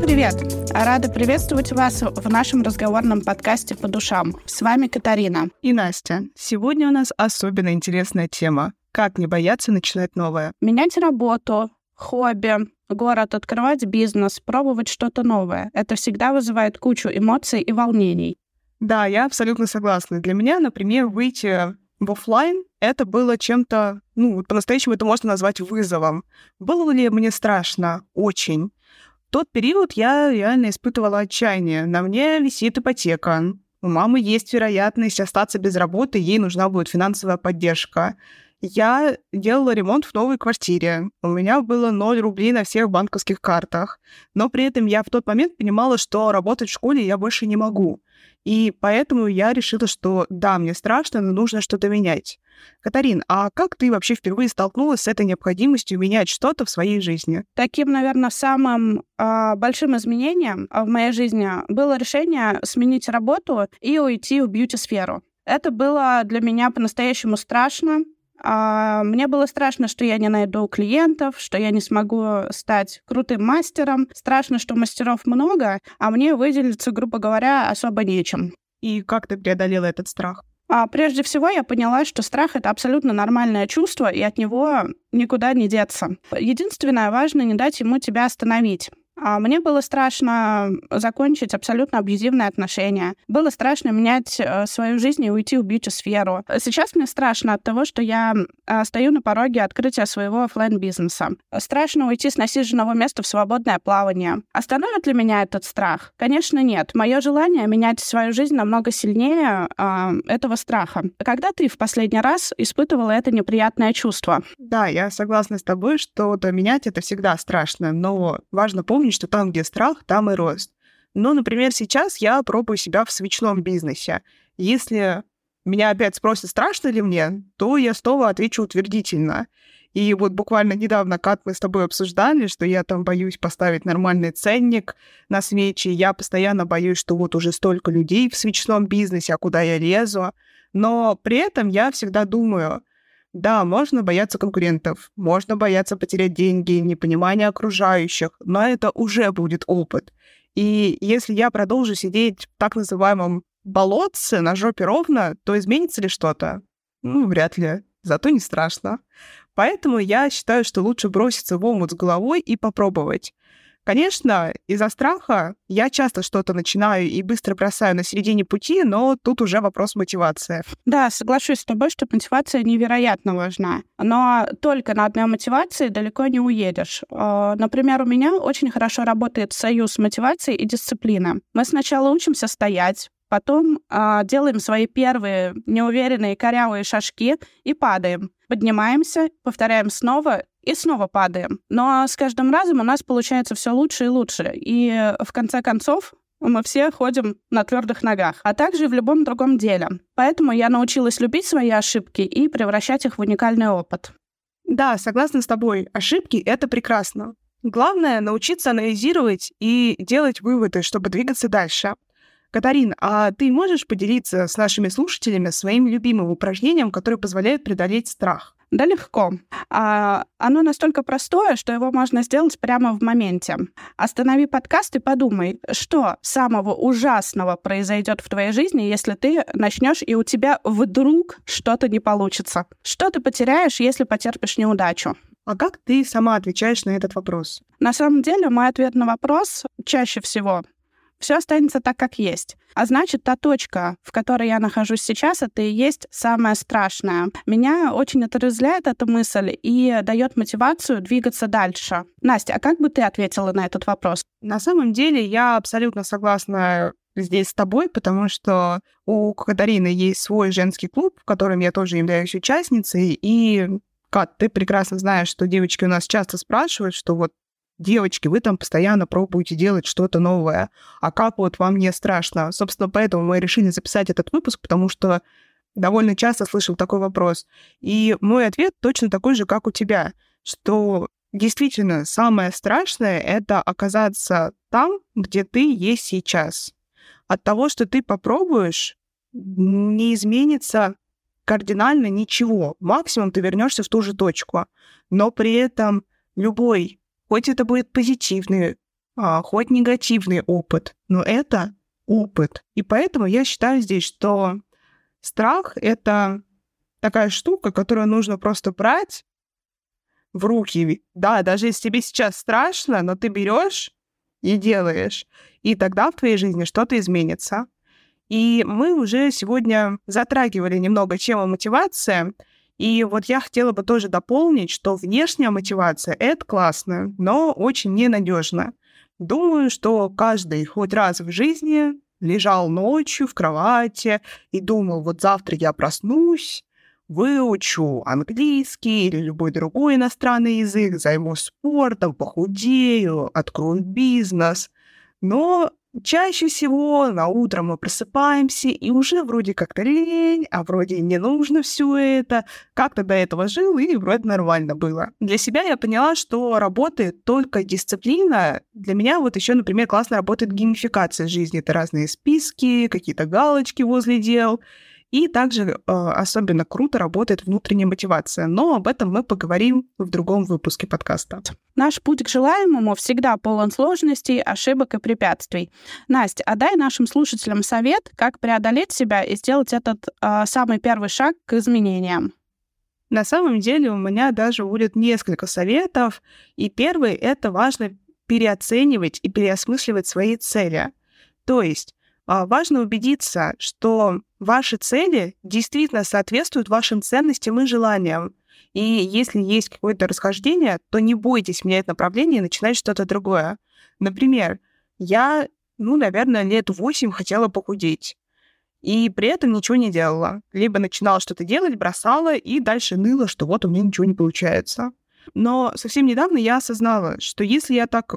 Всем привет! Рада приветствовать вас в нашем разговорном подкасте «По душам». С вами Катарина. И Настя. Сегодня у нас особенно интересная тема. Как не бояться начинать новое? Менять работу, хобби, город, открывать бизнес, пробовать что-то новое. Это всегда вызывает кучу эмоций и волнений. Да, я абсолютно согласна. Для меня, например, выйти в офлайн это было чем-то, ну, по-настоящему это можно назвать вызовом. Было ли мне страшно? Очень. Тот период я реально испытывала отчаяние. На мне висит ипотека. У мамы есть вероятность остаться без работы, ей нужна будет финансовая поддержка. Я делала ремонт в новой квартире. У меня было 0 рублей на всех банковских картах. Но при этом я в тот момент понимала, что работать в школе я больше не могу. И поэтому я решила, что да, мне страшно, но нужно что-то менять. Катарин, а как ты вообще впервые столкнулась с этой необходимостью менять что-то в своей жизни? Таким, наверное, самым э, большим изменением в моей жизни было решение сменить работу и уйти в бьюти-сферу. Это было для меня по-настоящему страшно, а, мне было страшно, что я не найду клиентов, что я не смогу стать крутым мастером. Страшно, что мастеров много, а мне выделиться, грубо говоря, особо нечем. И как ты преодолела этот страх? А прежде всего я поняла, что страх — это абсолютно нормальное чувство, и от него никуда не деться. Единственное, важно не дать ему тебя остановить. А мне было страшно закончить абсолютно абьюзивные отношения. Было страшно менять э, свою жизнь и уйти в бьюти-сферу. Сейчас мне страшно от того, что я э, стою на пороге открытия своего офлайн бизнеса Страшно уйти с насиженного места в свободное плавание. Остановит ли меня этот страх? Конечно, нет. Мое желание менять свою жизнь намного сильнее э, этого страха. Когда ты в последний раз испытывала это неприятное чувство? Да, я согласна с тобой, что то менять это всегда страшно, но важно помнить, помнить, что там, где страх, там и рост. Но, например, сейчас я пробую себя в свечном бизнесе. Если меня опять спросят, страшно ли мне, то я снова отвечу утвердительно. И вот буквально недавно, как мы с тобой обсуждали, что я там боюсь поставить нормальный ценник на свечи, я постоянно боюсь, что вот уже столько людей в свечном бизнесе, а куда я лезу. Но при этом я всегда думаю, да, можно бояться конкурентов, можно бояться потерять деньги, непонимание окружающих, но это уже будет опыт. И если я продолжу сидеть в так называемом болотце на жопе ровно, то изменится ли что-то? Ну, вряд ли. Зато не страшно. Поэтому я считаю, что лучше броситься в омут с головой и попробовать. Конечно, из-за страха я часто что-то начинаю и быстро бросаю на середине пути, но тут уже вопрос мотивации. Да, соглашусь с тобой, что мотивация невероятно важна. Но только на одной мотивации далеко не уедешь. А, например, у меня очень хорошо работает союз мотивации и дисциплины. Мы сначала учимся стоять, потом э, делаем свои первые неуверенные корявые шажки и падаем. Поднимаемся, повторяем снова и снова падаем. Но с каждым разом у нас получается все лучше и лучше. И в конце концов мы все ходим на твердых ногах, а также в любом другом деле. Поэтому я научилась любить свои ошибки и превращать их в уникальный опыт. Да, согласна с тобой. Ошибки — это прекрасно. Главное — научиться анализировать и делать выводы, чтобы двигаться дальше. Катарин, а ты можешь поделиться с нашими слушателями своим любимым упражнением, которое позволяет преодолеть страх? Да легко. А, оно настолько простое, что его можно сделать прямо в моменте. Останови подкаст и подумай, что самого ужасного произойдет в твоей жизни, если ты начнешь и у тебя вдруг что-то не получится. Что ты потеряешь, если потерпишь неудачу? А как ты сама отвечаешь на этот вопрос? На самом деле, мой ответ на вопрос чаще всего все останется так, как есть. А значит, та точка, в которой я нахожусь сейчас, это и есть самое страшное. Меня очень отрезвляет эта мысль и дает мотивацию двигаться дальше. Настя, а как бы ты ответила на этот вопрос? На самом деле я абсолютно согласна здесь с тобой, потому что у Катарины есть свой женский клуб, в котором я тоже являюсь участницей, и Кат, ты прекрасно знаешь, что девочки у нас часто спрашивают, что вот девочки, вы там постоянно пробуете делать что-то новое, а как вот вам не страшно? Собственно, поэтому мы решили записать этот выпуск, потому что довольно часто слышал такой вопрос. И мой ответ точно такой же, как у тебя, что действительно самое страшное — это оказаться там, где ты есть сейчас. От того, что ты попробуешь, не изменится кардинально ничего. Максимум ты вернешься в ту же точку. Но при этом любой хоть это будет позитивный а, хоть негативный опыт, но это опыт. И поэтому я считаю здесь, что страх — это такая штука, которую нужно просто брать в руки. Да, даже если тебе сейчас страшно, но ты берешь и делаешь, и тогда в твоей жизни что-то изменится. И мы уже сегодня затрагивали немного тему мотивации, и вот я хотела бы тоже дополнить, что внешняя мотивация — это классно, но очень ненадежно. Думаю, что каждый хоть раз в жизни лежал ночью в кровати и думал, вот завтра я проснусь, выучу английский или любой другой иностранный язык, займусь спортом, похудею, открою бизнес. Но чаще всего на утро мы просыпаемся, и уже вроде как-то лень, а вроде не нужно все это. Как-то до этого жил, и вроде нормально было. Для себя я поняла, что работает только дисциплина. Для меня вот еще, например, классно работает геймификация жизни. Это разные списки, какие-то галочки возле дел. И также э, особенно круто работает внутренняя мотивация. Но об этом мы поговорим в другом выпуске подкаста. Наш путь к желаемому всегда полон сложностей, ошибок и препятствий. Настя, а дай нашим слушателям совет, как преодолеть себя и сделать этот э, самый первый шаг к изменениям. На самом деле у меня даже будет несколько советов. И первый — это важно переоценивать и переосмысливать свои цели. То есть важно убедиться, что ваши цели действительно соответствуют вашим ценностям и желаниям. И если есть какое-то расхождение, то не бойтесь менять направление и начинать что-то другое. Например, я, ну, наверное, лет восемь хотела похудеть. И при этом ничего не делала. Либо начинала что-то делать, бросала, и дальше ныла, что вот у меня ничего не получается. Но совсем недавно я осознала, что если я так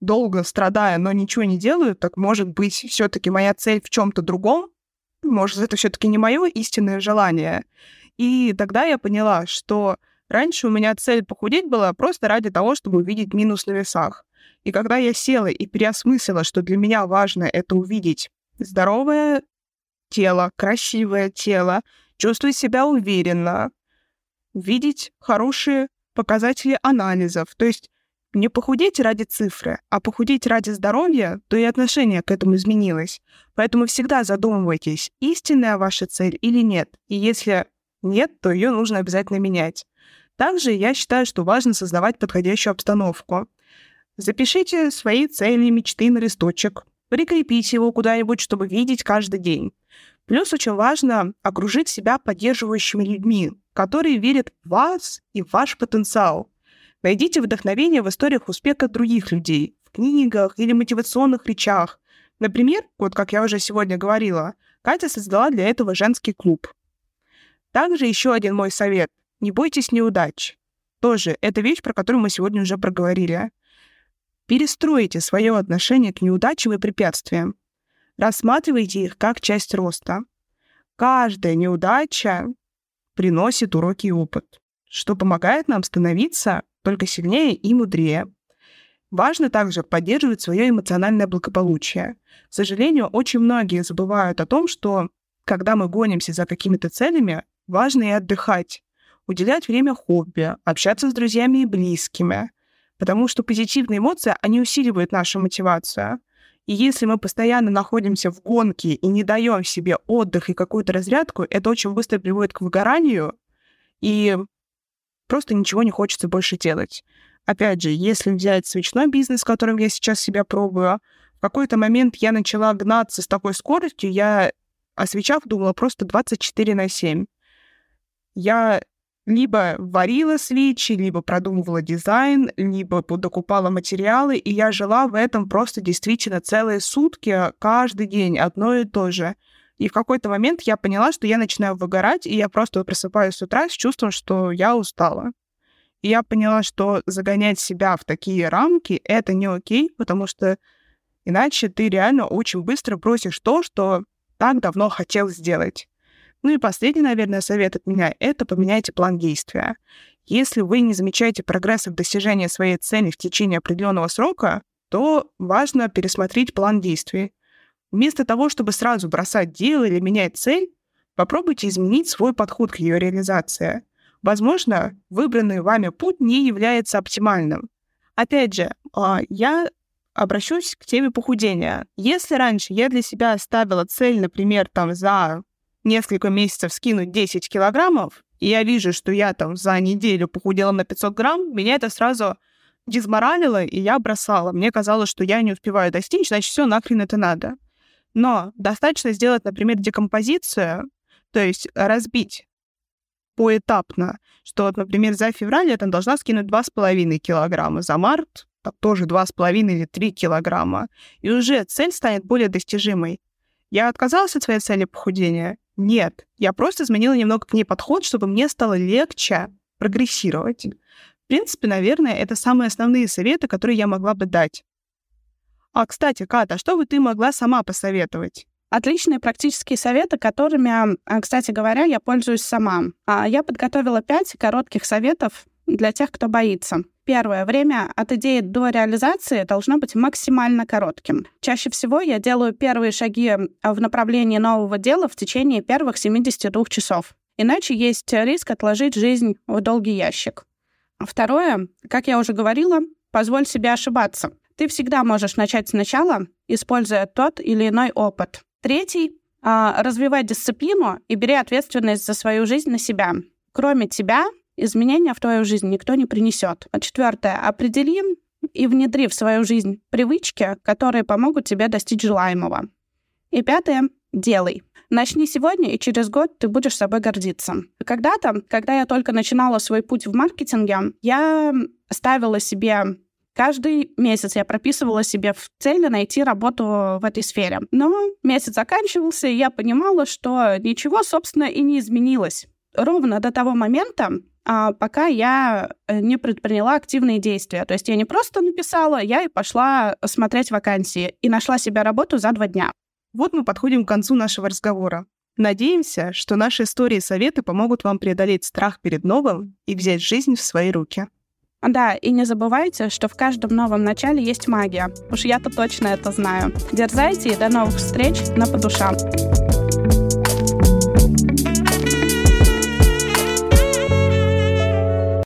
долго страдая, но ничего не делаю, так может быть все-таки моя цель в чем-то другом, может это все-таки не мое истинное желание. И тогда я поняла, что раньше у меня цель похудеть была просто ради того, чтобы увидеть минус на весах. И когда я села и переосмыслила, что для меня важно это увидеть здоровое тело, красивое тело, чувствовать себя уверенно, видеть хорошие показатели анализов. То есть не похудеть ради цифры, а похудеть ради здоровья, то и отношение к этому изменилось. Поэтому всегда задумывайтесь, истинная ваша цель или нет. И если нет, то ее нужно обязательно менять. Также я считаю, что важно создавать подходящую обстановку. Запишите свои цели, мечты на листочек, прикрепите его куда-нибудь, чтобы видеть каждый день. Плюс очень важно окружить себя поддерживающими людьми, которые верят в вас и в ваш потенциал. Найдите вдохновение в историях успеха других людей, в книгах или мотивационных речах. Например, вот как я уже сегодня говорила, Катя создала для этого женский клуб. Также еще один мой совет. Не бойтесь неудач. Тоже это вещь, про которую мы сегодня уже проговорили. Перестройте свое отношение к неудачам и препятствиям. Рассматривайте их как часть роста. Каждая неудача приносит уроки и опыт, что помогает нам становиться только сильнее и мудрее. Важно также поддерживать свое эмоциональное благополучие. К сожалению, очень многие забывают о том, что когда мы гонимся за какими-то целями, важно и отдыхать, уделять время хобби, общаться с друзьями и близкими, потому что позитивные эмоции, они усиливают нашу мотивацию. И если мы постоянно находимся в гонке и не даем себе отдых и какую-то разрядку, это очень быстро приводит к выгоранию, и просто ничего не хочется больше делать. Опять же, если взять свечной бизнес, которым я сейчас себя пробую, в какой-то момент я начала гнаться с такой скоростью, я о свечах думала просто 24 на 7. Я либо варила свечи, либо продумывала дизайн, либо докупала материалы, и я жила в этом просто действительно целые сутки, каждый день, одно и то же. И в какой-то момент я поняла, что я начинаю выгорать, и я просто просыпаюсь с утра с чувством, что я устала. И я поняла, что загонять себя в такие рамки — это не окей, потому что иначе ты реально очень быстро бросишь то, что так давно хотел сделать. Ну и последний, наверное, совет от меня — это поменяйте план действия. Если вы не замечаете прогресса в достижении своей цели в течение определенного срока, то важно пересмотреть план действий. Вместо того, чтобы сразу бросать дело или менять цель, попробуйте изменить свой подход к ее реализации. Возможно, выбранный вами путь не является оптимальным. Опять же, а, я обращусь к теме похудения. Если раньше я для себя ставила цель, например, там за несколько месяцев скинуть 10 килограммов, и я вижу, что я там за неделю похудела на 500 грамм, меня это сразу дизморалило, и я бросала. Мне казалось, что я не успеваю достичь, значит, все нахрен это надо. Но достаточно сделать, например, декомпозицию, то есть разбить поэтапно, что, вот, например, за февраль я там должна скинуть 2,5 килограмма, за март там, тоже 2,5 или 3 килограмма, и уже цель станет более достижимой. Я отказалась от своей цели похудения? Нет. Я просто изменила немного к ней подход, чтобы мне стало легче прогрессировать. В принципе, наверное, это самые основные советы, которые я могла бы дать. А, кстати, Ката, а что бы ты могла сама посоветовать? Отличные практические советы, которыми, а, кстати говоря, я пользуюсь сама. А, я подготовила пять коротких советов для тех, кто боится. Первое. Время от идеи до реализации должно быть максимально коротким. Чаще всего я делаю первые шаги в направлении нового дела в течение первых 72 часов. Иначе есть риск отложить жизнь в долгий ящик. Второе. Как я уже говорила, позволь себе ошибаться. Ты всегда можешь начать сначала, используя тот или иной опыт. Третий — развивай дисциплину и бери ответственность за свою жизнь на себя. Кроме тебя, изменения в твою жизнь никто не принесет. А четвертое — определи и внедри в свою жизнь привычки, которые помогут тебе достичь желаемого. И пятое — делай. Начни сегодня, и через год ты будешь собой гордиться. Когда-то, когда я только начинала свой путь в маркетинге, я ставила себе Каждый месяц я прописывала себе в цели найти работу в этой сфере. Но месяц заканчивался, и я понимала, что ничего, собственно, и не изменилось. Ровно до того момента, а, пока я э, не предприняла активные действия. То есть я не просто написала, я и пошла смотреть вакансии и нашла себе работу за два дня. Вот мы подходим к концу нашего разговора. Надеемся, что наши истории и советы помогут вам преодолеть страх перед новым и взять жизнь в свои руки. Да, и не забывайте, что в каждом новом начале есть магия. Уж я-то точно это знаю. Дерзайте и до новых встреч на по душам.